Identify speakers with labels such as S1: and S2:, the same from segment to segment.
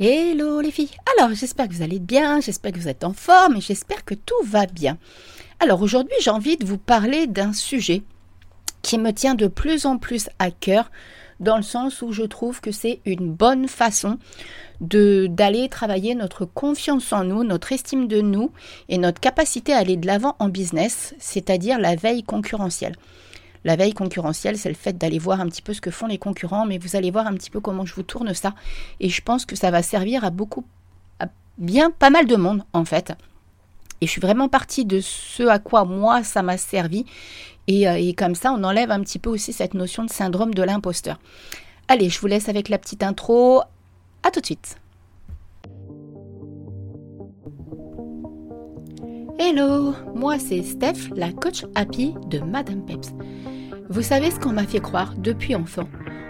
S1: Hello les filles. Alors j'espère que vous allez bien, j'espère que vous êtes en forme et j'espère que tout va bien. Alors aujourd'hui j'ai envie de vous parler d'un sujet qui me tient de plus en plus à cœur dans le sens où je trouve que c'est une bonne façon d'aller travailler notre confiance en nous, notre estime de nous et notre capacité à aller de l'avant en business, c'est-à-dire la veille concurrentielle. La veille concurrentielle, c'est le fait d'aller voir un petit peu ce que font les concurrents, mais vous allez voir un petit peu comment je vous tourne ça. Et je pense que ça va servir à beaucoup, à bien pas mal de monde en fait. Et je suis vraiment partie de ce à quoi moi ça m'a servi. Et, euh, comme ça, on enlève un petit peu aussi cette notion de syndrome de l'imposteur. Allez, je vous laisse avec la petite intro. À tout de suite. Hello, moi c'est Steph, la coach happy de Madame Peps. Vous savez ce qu'on m'a fait croire depuis enfant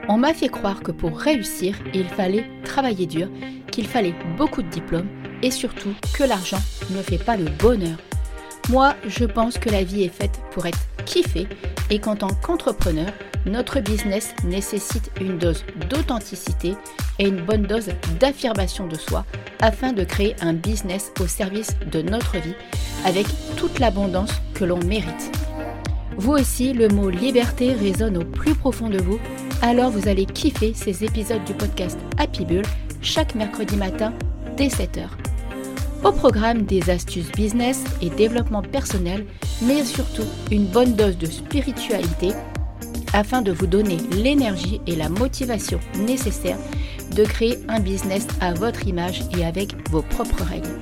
S1: On m'a fait croire que pour réussir, il fallait travailler dur, qu'il fallait beaucoup de diplômes et surtout que l'argent ne fait pas le bonheur. Moi, je pense que la vie est faite pour être kiffée et qu'en tant qu'entrepreneur, notre business nécessite une dose d'authenticité et une bonne dose d'affirmation de soi afin de créer un business au service de notre vie avec toute l'abondance que l'on mérite. Vous aussi, le mot liberté résonne au plus profond de vous, alors vous allez kiffer ces épisodes du podcast Happy Bull chaque mercredi matin dès 7h. Au programme des astuces business et développement personnel, mais surtout une bonne dose de spiritualité afin de vous donner l'énergie et la motivation nécessaires de créer un business à votre image et avec vos propres règles.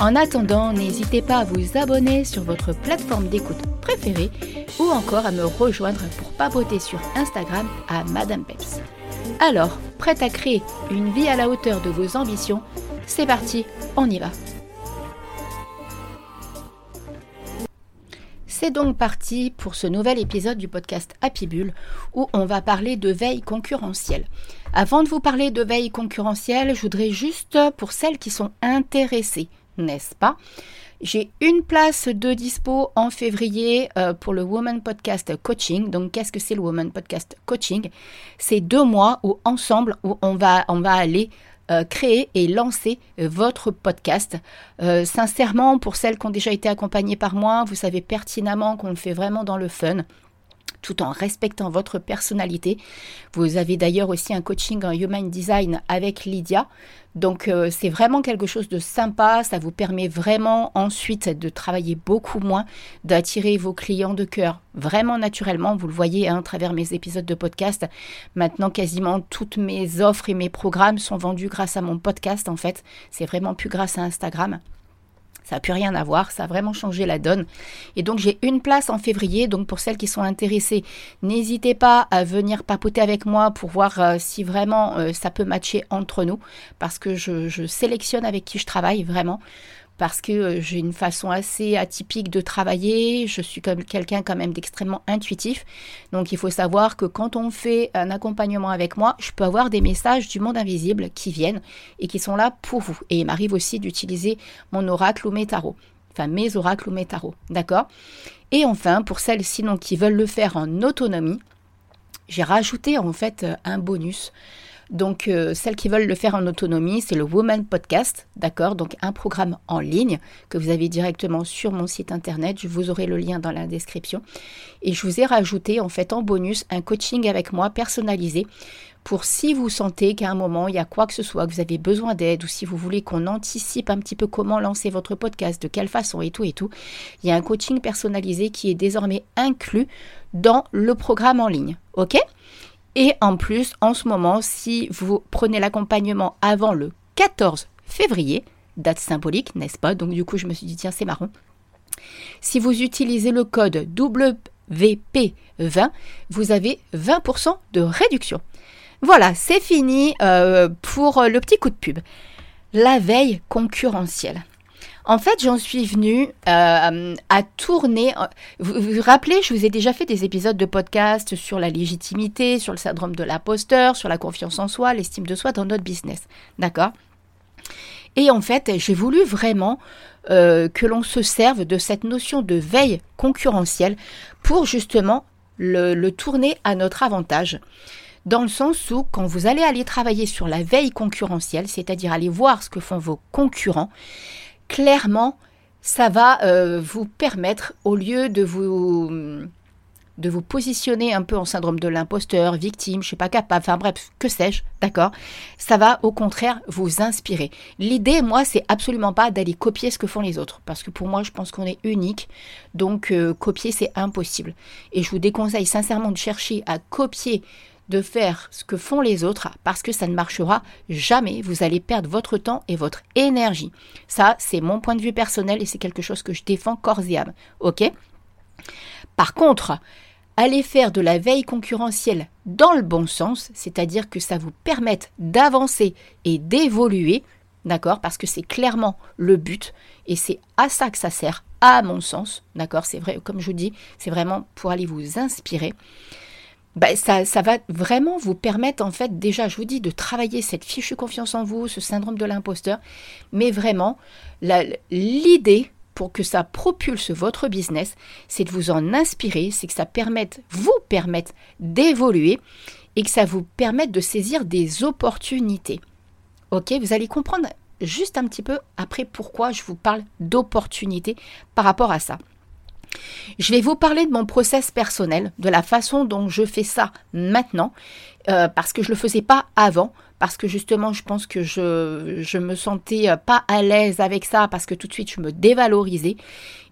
S1: En attendant, n'hésitez pas à vous abonner sur votre plateforme d'écoute préférée ou encore à me rejoindre pour papoter sur Instagram à Madame Peps. Alors, prête à créer une vie à la hauteur de vos ambitions C'est parti, on y va C'est donc parti pour ce nouvel épisode du podcast Happy Bull où on va parler de veille concurrentielle. Avant de vous parler de veille concurrentielle, je voudrais juste, pour celles qui sont intéressées, n'est-ce pas? J'ai une place de dispo en février euh, pour le Woman Podcast Coaching. Donc, qu'est-ce que c'est le Woman Podcast Coaching? C'est deux mois où ensemble, on va, aller euh, créer et lancer votre podcast. Euh, sincèrement, pour celles qui ont déjà été accompagnées par moi, vous savez pertinemment qu'on le fait vraiment dans le fun tout en respectant votre personnalité. Vous avez d'ailleurs aussi un coaching en human design avec Lydia. Donc euh, c'est vraiment quelque chose de sympa, ça vous permet vraiment ensuite de travailler beaucoup moins, d'attirer vos clients de cœur vraiment naturellement, vous le voyez hein, à travers mes épisodes de podcast. Maintenant quasiment toutes mes offres et mes programmes sont vendus grâce à mon podcast en fait, c'est vraiment plus grâce à Instagram. Ça n'a plus rien à voir, ça a vraiment changé la donne. Et donc j'ai une place en février, donc pour celles qui sont intéressées, n'hésitez pas à venir papoter avec moi pour voir euh, si vraiment euh, ça peut matcher entre nous, parce que je sélectionne avec qui je travaille vraiment parce que euh, j'ai une façon assez atypique de travailler. Je suis comme quelqu'un quand même d'extrêmement intuitif. Donc il faut savoir que quand on fait un accompagnement avec moi, je peux avoir des messages du monde invisible qui viennent et qui sont là pour vous. Et il m'arrive aussi d'utiliser mon oracle ou mes tarots. Enfin mes oracles ou mes tarots. D'accord? Et enfin, pour celles sinon qui veulent le faire en autonomie, j'ai rajouté en fait un bonus. Donc, euh, celles qui veulent le faire en autonomie, c'est le Woman Podcast, d'accord? Donc, un programme en ligne que vous avez directement sur mon site internet. Je vous aurai le lien dans la description. Et je vous ai rajouté, en fait, en bonus, un coaching avec moi personnalisé pour si vous sentez qu'à un moment, il y a quoi que ce soit, que vous avez besoin d'aide ou si vous voulez qu'on anticipe un petit peu comment lancer votre podcast, de quelle façon et tout et tout, il y a un coaching personnalisé qui est désormais inclus dans le programme en ligne. OK? Et en plus, en ce moment, si vous prenez l'accompagnement avant le 14 février, date symbolique, n'est-ce pas? Donc du coup, je me suis dit, tiens, c'est marrant. Si vous utilisez le code WP20, vous avez 20% de réduction. Voilà, c'est fini euh, pour le petit coup de pub. La veille concurrentielle. En fait, j'en suis venue euh, à tourner. Euh, vous, vous rappelez, je vous ai déjà fait des épisodes de podcast sur la légitimité, sur le syndrome de l'imposteur, sur la confiance en soi, l'estime de soi dans notre business. D'accord? Et en fait, j'ai voulu vraiment euh, que l'on se serve de cette notion de veille concurrentielle pour justement le tourner à notre avantage. dans le sens où quand vous allez aller travailler sur la veille concurrentielle, c'est-à-dire aller voir ce que font vos concurrents, clairement, ça va euh, vous permettre, au lieu de vous positionner un peu en syndrome de l'imposteur, victime, je suis pas capable, enfin bref, que sais-je, d'accord Ça va au contraire vous inspirer. L'idée, moi, c'est absolument pas d'aller copier ce que font les autres, parce que pour moi, je pense qu'on est unique, donc euh, copier, c'est impossible. Et je vous déconseille sincèrement de chercher à copier de faire ce que font les autres parce que ça ne marchera jamais. Vous allez perdre votre temps et votre énergie. Ça, c'est mon point de vue personnel et c'est quelque chose que je défends corps et âme. Ok? Par contre, allez faire de la veille concurrentielle dans le bon sens, c'est-à-dire que ça vous permette d'avancer et d'évoluer, d'accord? Parce que c'est clairement le but et c'est à ça que ça sert, à mon sens, d'accord? C'est vrai, comme je vous dis, c'est vraiment pour aller vous inspirer. Ça, ça, va vraiment vous permettre, en fait, déjà, je vous dis, de travailler cette fichue confiance en vous, ce syndrome de l'imposteur, mais vraiment, l'idée pour que ça propulse votre business, c'est de vous en inspirer, c'est que ça permette, vous permette d'évoluer et que ça vous permette de saisir des opportunités. Ok, vous allez comprendre juste un petit peu après pourquoi je vous parle d'opportunités par rapport à ça. Je vais vous parler de mon process personnel, de la façon dont je fais ça maintenant, euh, parce que je ne le faisais pas avant, parce que justement je pense que je, je me sentais euh, pas à l'aise avec ça, parce que tout de suite je me dévalorisais.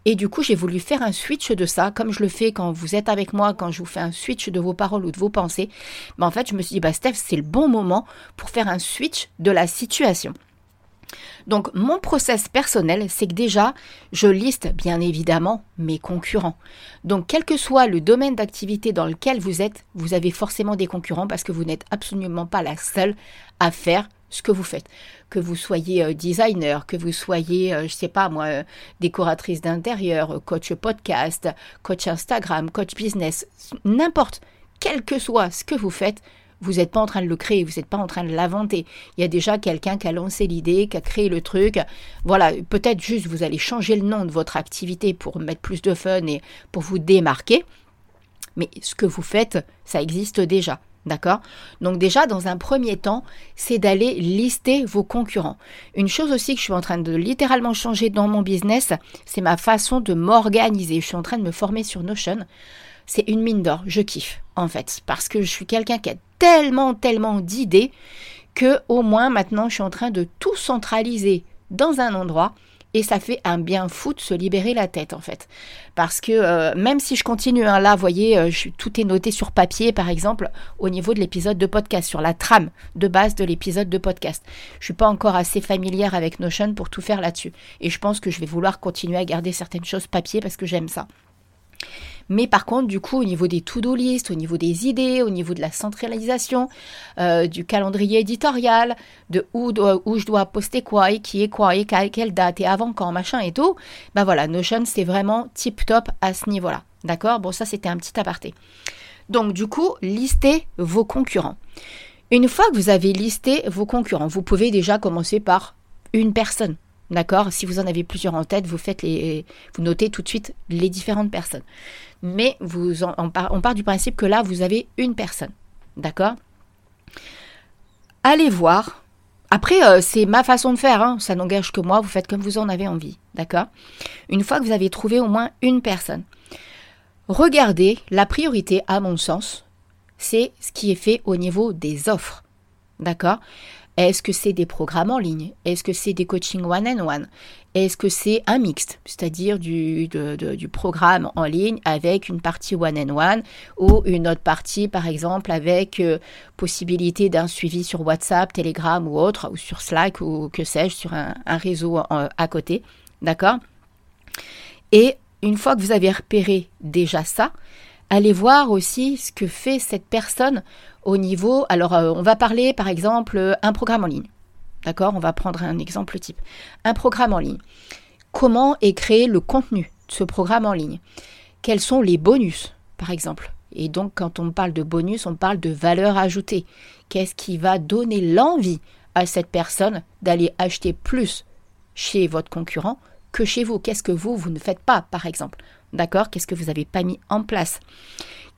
S1: Et du coup, j'ai voulu faire un switch de ça, comme je le fais quand vous êtes avec moi, quand je vous fais un switch de vos paroles ou de vos pensées. Mais en fait, je me suis dit, bah Steph, c'est le bon moment pour faire un switch de la situation. Donc mon process personnel, c'est que déjà, je liste bien évidemment mes concurrents. Donc quel que soit le domaine d'activité dans lequel vous êtes, vous avez forcément des concurrents parce que vous n'êtes absolument pas la seule à faire ce que vous faites. Que vous soyez euh, designer, que vous soyez, euh, je sais pas moi, euh, décoratrice d'intérieur, coach podcast, coach Instagram, coach business, n'importe, quel que soit ce que vous faites, vous n'êtes pas en train de le créer, vous n'êtes pas en train de l'inventer. Il y a déjà quelqu'un qui a lancé l'idée, qui a créé le truc. Voilà, peut-être juste vous allez changer le nom de votre activité pour mettre plus de fun et pour vous démarquer. Mais ce que vous faites, ça existe déjà. D'accord? Donc déjà, dans un premier temps, c'est d'aller lister vos concurrents. Une chose aussi que je suis en train de littéralement changer dans mon business, c'est ma façon de m'organiser. Je suis en train de me former sur Notion c'est une mine d'or. Je kiffe, en fait, parce que je suis quelqu'un qui a tellement, tellement d'idées que au moins maintenant, je suis en train de tout centraliser dans un endroit. Et ça fait un bien fou de se libérer la tête en fait. Parce que euh, même si je continue, hein, là, vous voyez, euh, tout est noté sur papier, par exemple, au niveau de l'épisode de podcast, sur la trame de base de l'épisode de podcast. Je suis pas encore assez familière avec Notion pour tout faire là-dessus. Et je pense que je vais vouloir continuer à garder certaines choses papier parce que j'aime ça. Mais par contre, du coup, au niveau des to-do list, au niveau des idées, au niveau de la centralisation, euh, du calendrier éditorial, de où, je dois poster quoi et qui est quoi et quelle date et avant quand, machin et tout, ben voilà, Notion, c'est vraiment tip top à ce niveau-là. D'accord? Bon, ça, c'était un petit aparté. Donc, du coup, listez vos concurrents. Une fois que vous avez listé vos concurrents, vous pouvez déjà commencer par une personne. D'accord? Si vous en avez plusieurs en tête, vous faites les, vous notez tout de suite les différentes personnes. Mais vous on, part, du principe que là, vous avez une personne. D'accord? Allez voir. Après, euh, c'est ma façon de faire, hein. ça n'engage que moi, vous faites comme vous en avez envie. D'accord? Une fois que vous avez trouvé au moins une personne, regardez, la priorité, à mon sens, c'est ce qui est fait au niveau des offres. D'accord? Est-ce que c'est des programmes en ligne? Est-ce que c'est des coachings one-on-one? Est-ce que c'est un mixte, c'est-à-dire du, programme en ligne avec une partie one-on-one ou une autre partie, par exemple, avec euh, possibilité d'un suivi sur WhatsApp, Telegram ou autre, ou sur Slack ou que sais-je, sur un, réseau à côté. D'accord? Et une fois que vous avez repéré déjà ça, allez voir aussi ce que fait cette personne au niveau. Alors, euh, on va parler par exemple un programme en ligne. D'accord? On va prendre un exemple type. Un programme en ligne. Comment est créé le contenu de ce programme en ligne? Quels sont les bonus, par exemple? Et donc, quand on parle de bonus, on parle de valeur ajoutée. Qu'est-ce qui va donner l'envie à cette personne d'aller acheter plus chez votre concurrent que chez vous? Qu'est-ce que vous, vous ne faites pas, par exemple? D'accord? Qu'est-ce que vous n'avez pas mis en place?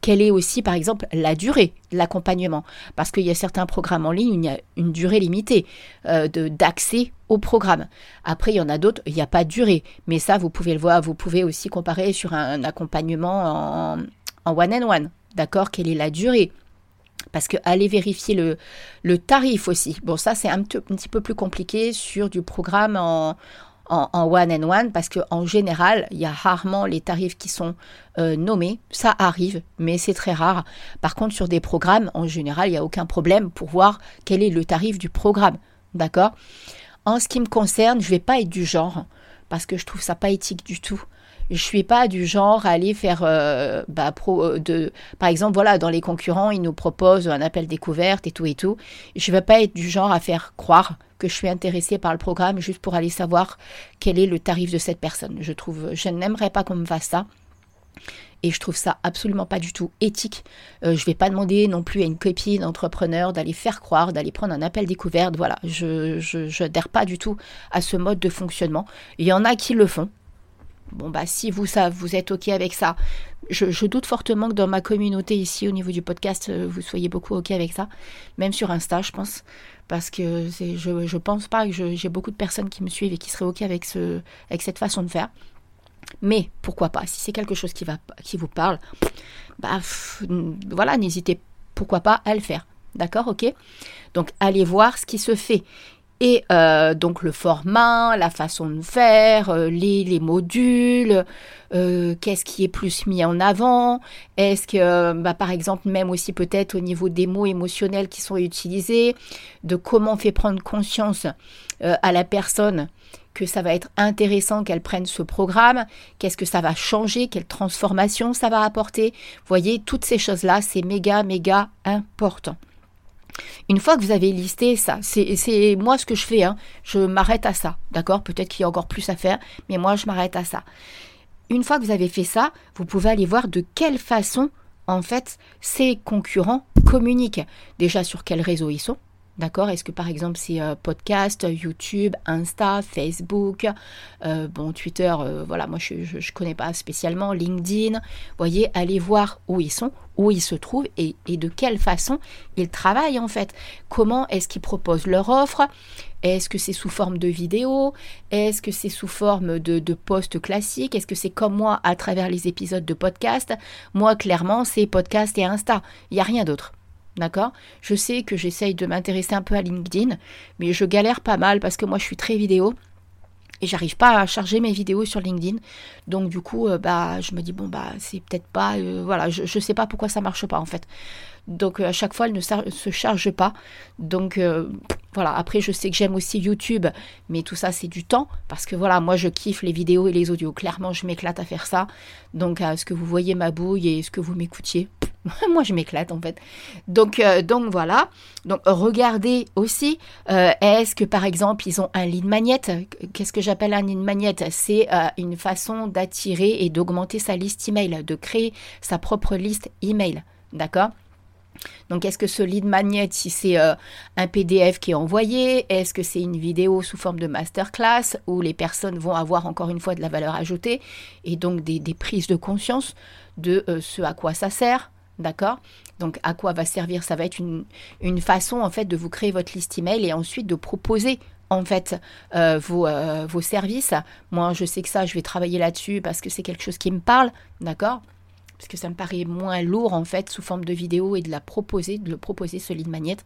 S1: Quelle est aussi, par exemple, la durée de l'accompagnement? Parce qu'il y a certains programmes en ligne il y a une durée limitée euh, d'accès au programme. Après, il y en a d'autres, il n'y a pas de durée. Mais ça, vous pouvez le voir, vous pouvez aussi comparer sur un, accompagnement en, one-on-one. D'accord? Quelle est la durée? Parce que aller vérifier le, tarif aussi. Bon, ça, c'est un, petit peu plus compliqué sur du programme en, en, one and one parce qu'en général, il y a rarement les tarifs qui sont euh, nommés. Ça arrive, mais c'est très rare. Par contre, sur des programmes, en général, il n'y a aucun problème pour voir quel est le tarif du programme. D'accord? En ce qui me concerne, je ne vais pas être du genre parce que je trouve ça pas éthique du tout je suis pas du genre à aller faire euh, bah, euh, par exemple voilà dans les concurrents ils nous proposent un appel découverte et tout et tout je vais pas être du genre à faire croire que je suis intéressée par le programme juste pour aller savoir quel est le tarif de cette personne je trouve je n'aimerais pas qu'on me fasse ça et je trouve ça absolument pas du tout éthique. Euh, je vais pas demander non plus à une copine entrepreneur d'aller faire croire, d'aller prendre un appel découverte. Voilà, je, je, pas du tout à ce mode de fonctionnement. Il y en a qui le font. Bon, bah, si vous, ça, vous êtes OK avec ça, je, doute fortement que dans ma communauté ici, au niveau du podcast, euh, vous soyez beaucoup OK avec ça. Même sur Insta, je pense. Parce que je ne pense pas que j'ai beaucoup de personnes qui me suivent et qui seraient OK avec cette façon de faire. Mais pourquoi pas Si c'est quelque chose qui, va, qui vous parle, bah, voilà, n'hésitez pourquoi pas à le faire. D'accord Ok? Donc, allez voir ce qui se fait et euh, donc le format, la façon de faire, euh, les, les, modules, euh, qu'est-ce qui est plus mis en avant, est-ce que, bah, par exemple, même aussi peut-être au niveau des mots émotionnels qui sont utilisés, de comment on fait prendre conscience à la personne que ça va être intéressant qu'elle prenne ce programme, qu'est-ce que ça va changer, quelle transformation ça va apporter? Vous voyez, toutes ces choses-là, c'est méga, méga important. Une fois que vous avez listé ça, c'est moi ce que je fais, hein, je m'arrête à ça, d'accord? Peut-être qu'il y a encore plus à faire, mais moi je m'arrête à ça. Une fois que vous avez fait ça, vous pouvez aller voir de quelle façon, en fait, ces concurrents communiquent. Déjà sur quel réseau ils sont, D'accord Est-ce que par exemple c'est euh, podcast, YouTube, Insta, Facebook, euh, bon Twitter, euh, voilà, moi je ne connais pas spécialement, LinkedIn. Voyez, allez voir où ils sont, où ils se trouvent et, de quelle façon ils travaillent en fait. Comment est-ce qu'ils proposent leur offre? Est-ce que c'est sous forme de vidéo? Est-ce que c'est sous forme de, de post classique? Est-ce que c'est comme moi à travers les épisodes de podcast? Moi clairement c'est podcast et Insta, il n'y a rien d'autre. D'accord? Je sais que j'essaye de m'intéresser un peu à LinkedIn, mais je galère pas mal parce que moi je suis très vidéo et j'arrive pas à charger mes vidéos sur LinkedIn. Donc du coup, euh, bah, je me dis bon bah c'est peut-être pas, euh, voilà, je, je sais pas pourquoi ça marche pas en fait. Donc euh, à chaque fois, elle ne se charge pas. Donc voilà, après je sais que j'aime aussi YouTube, mais tout ça c'est du temps parce que voilà, moi je kiffe les vidéos et les audios. Clairement, je m'éclate à faire ça. Donc à ce que vous voyez ma bouille et ce que vous m'écoutiez, Moi, je m'éclate en fait. Donc, euh, donc voilà. Donc, regardez aussi. Euh, est-ce que par exemple, ils ont un lead magnet Qu'est-ce que j'appelle un lead magnet C'est euh, une façon d'attirer et d'augmenter sa liste email, de créer sa propre liste email. D'accord? Donc, est-ce que ce lead magnet, si c'est un PDF qui est envoyé, est-ce que c'est une vidéo sous forme de masterclass où les personnes vont avoir encore une fois de la valeur ajoutée et donc des, des prises de conscience de ce à quoi ça sert? D'accord? Donc, à quoi va servir? Ça va être une, façon, en fait, de vous créer votre liste email et ensuite de proposer, en fait, euh, vos, euh, vos, services. Moi, je sais que ça, je vais travailler là-dessus parce que c'est quelque chose qui me parle. D'accord? Parce que ça me paraît moins lourd en fait sous forme de vidéo et de la proposer, de le proposer ce lead magnet.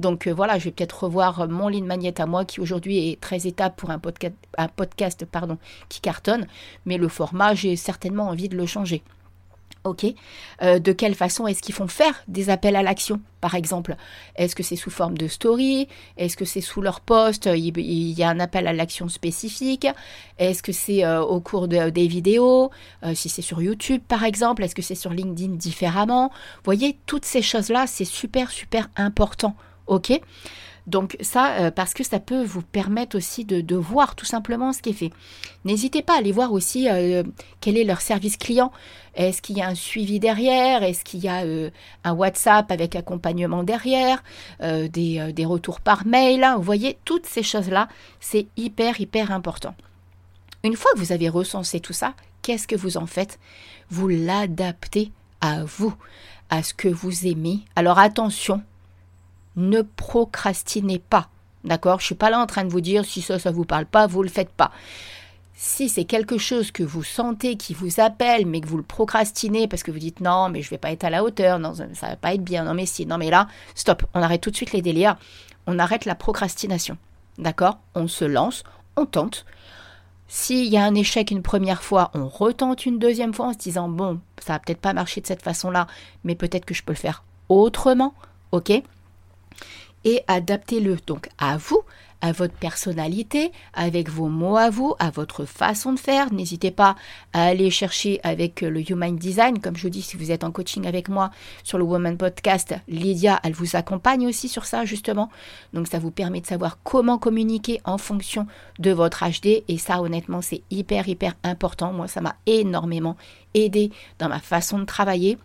S1: Donc euh, voilà, je vais peut-être revoir mon lead magnet à moi qui aujourd'hui est très étape pour un podcast, un podcast pardon, qui cartonne, mais le format, j'ai certainement envie de le changer. Ok. Euh, de quelle façon est-ce qu'ils font faire des appels à l'action, par exemple? Est-ce que c'est sous forme de story? Est-ce que c'est sous leur poste? Il, y a un appel à l'action spécifique? Est-ce que c'est euh, au cours de, des vidéos? Euh, Si c'est sur YouTube, par exemple Est-ce que c'est sur LinkedIn différemment? Vous voyez, toutes ces choses-là, c'est super, super important. Ok donc ça, euh, parce que ça peut vous permettre aussi de, voir tout simplement ce qui est fait. N'hésitez pas à aller voir aussi euh, quel est leur service client. Est-ce qu'il y a un suivi derrière? Est-ce qu'il y a euh, un WhatsApp avec accompagnement derrière? Des, des, retours par mail Vous voyez, toutes ces choses-là, c'est hyper, hyper important. Une fois que vous avez recensé tout ça, qu'est-ce que vous en faites? Vous l'adaptez à vous, à ce que vous aimez. Alors attention, ne procrastinez pas. D'accord? Je ne suis pas là en train de vous dire si ça, ça ne vous parle pas, vous ne le faites pas. Si c'est quelque chose que vous sentez qui vous appelle, mais que vous le procrastinez parce que vous dites non, mais je ne vais pas être à la hauteur, non, ça va pas être bien, non, mais si, non, mais là, stop, on arrête tout de suite les délires, on arrête la procrastination. D'accord? On se lance, on tente. S'il y a un échec une première fois, on retente une deuxième fois en se disant bon, ça va peut-être pas marcher de cette façon-là, mais peut-être que je peux le faire autrement, ok? Et adaptez-le donc à vous, à votre personnalité, avec vos mots à vous, à votre façon de faire. N'hésitez pas à aller chercher avec le Human Design. Comme je vous dis, si vous êtes en coaching avec moi sur le Woman Podcast, Lydia, elle vous accompagne aussi sur ça, justement. Donc, ça vous permet de savoir comment communiquer en fonction de votre HD. Et ça, honnêtement, c'est hyper, hyper important. Moi, ça m'a énormément aidé dans ma façon de travailler.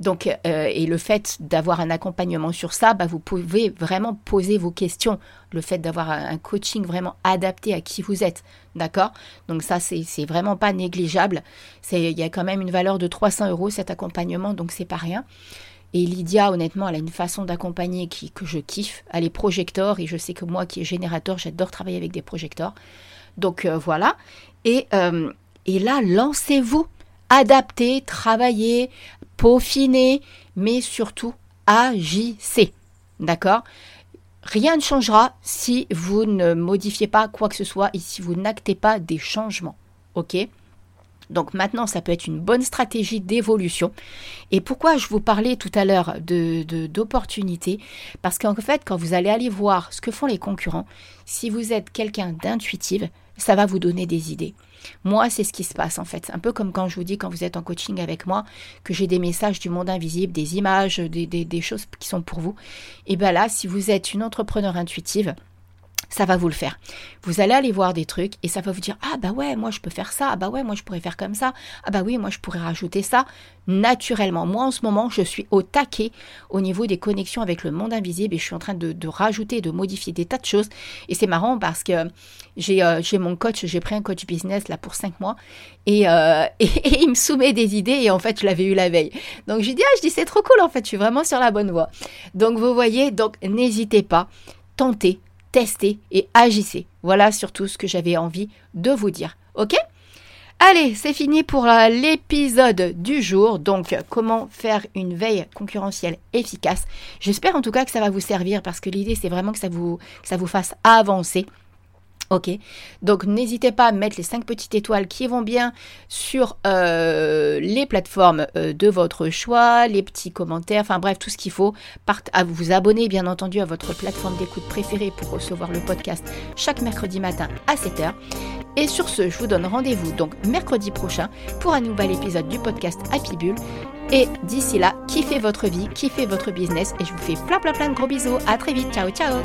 S1: Donc, euh, et le fait d'avoir un accompagnement sur ça, bah, vous pouvez vraiment poser vos questions. Le fait d'avoir un coaching vraiment adapté à qui vous êtes, d'accord? Donc ça, c'est vraiment pas négligeable. Il y a quand même une valeur de 300 euros cet accompagnement, donc c'est pas rien. Et Lydia, honnêtement, elle a une façon d'accompagner que je kiffe. Elle est projecteur et je sais que moi qui est générateur, j'adore travailler avec des projecteurs. Donc euh, voilà. Euh, et là, lancez-vous adaptez, travaillez, peaufinez, mais surtout agissez. D'accord? Rien ne changera si vous ne modifiez pas quoi que ce soit et si vous n'actez pas des changements. OK? Donc maintenant, ça peut être une bonne stratégie d'évolution. Et pourquoi je vous parlais tout à l'heure de, d'opportunités? Parce qu'en fait, quand vous allez aller voir ce que font les concurrents, si vous êtes quelqu'un d'intuitive, ça va vous donner des idées. Moi, c'est ce qui se passe en fait. Un peu comme quand je vous dis, quand vous êtes en coaching avec moi, que j'ai des messages du monde invisible, des images, des, des choses qui sont pour vous. Et bien là, si vous êtes une entrepreneur intuitive, ça va vous le faire. Vous allez aller voir des trucs et ça va vous dire ah bah ouais moi je peux faire ça ah bah ouais moi je pourrais faire comme ça ah bah oui moi je pourrais rajouter ça naturellement. Moi en ce moment je suis au taquet au niveau des connexions avec le monde invisible et je suis en train de, rajouter de modifier des tas de choses et c'est marrant parce que j'ai euh, mon coach j'ai pris un coach business là pour cinq mois et, euh, et, il me soumet des idées et en fait je l'avais eu la veille. Donc je dis ah je dis c'est trop cool en fait je suis vraiment sur la bonne voie. Donc vous voyez donc n'hésitez pas tentez testez et agissez. Voilà surtout ce que j'avais envie de vous dire. Ok? Allez, c'est fini pour euh, l'épisode du jour. Donc, comment faire une veille concurrentielle efficace? J'espère en tout cas que ça va vous servir parce que l'idée, c'est vraiment que ça vous, que ça vous fasse avancer. Ok, donc n'hésitez pas à mettre les 5 petites étoiles qui vont bien sur euh, les plateformes euh, de votre choix, les petits commentaires, enfin bref, tout ce qu'il faut. à vous abonner bien entendu à votre plateforme d'écoute préférée pour recevoir le podcast chaque mercredi matin à 7h. Et sur ce, je vous donne rendez-vous donc mercredi prochain pour un nouvel épisode du podcast Happy Bull. Et d'ici là, kiffez votre vie, kiffez votre business et je vous fais plein plein plein de gros bisous. À très vite, ciao ciao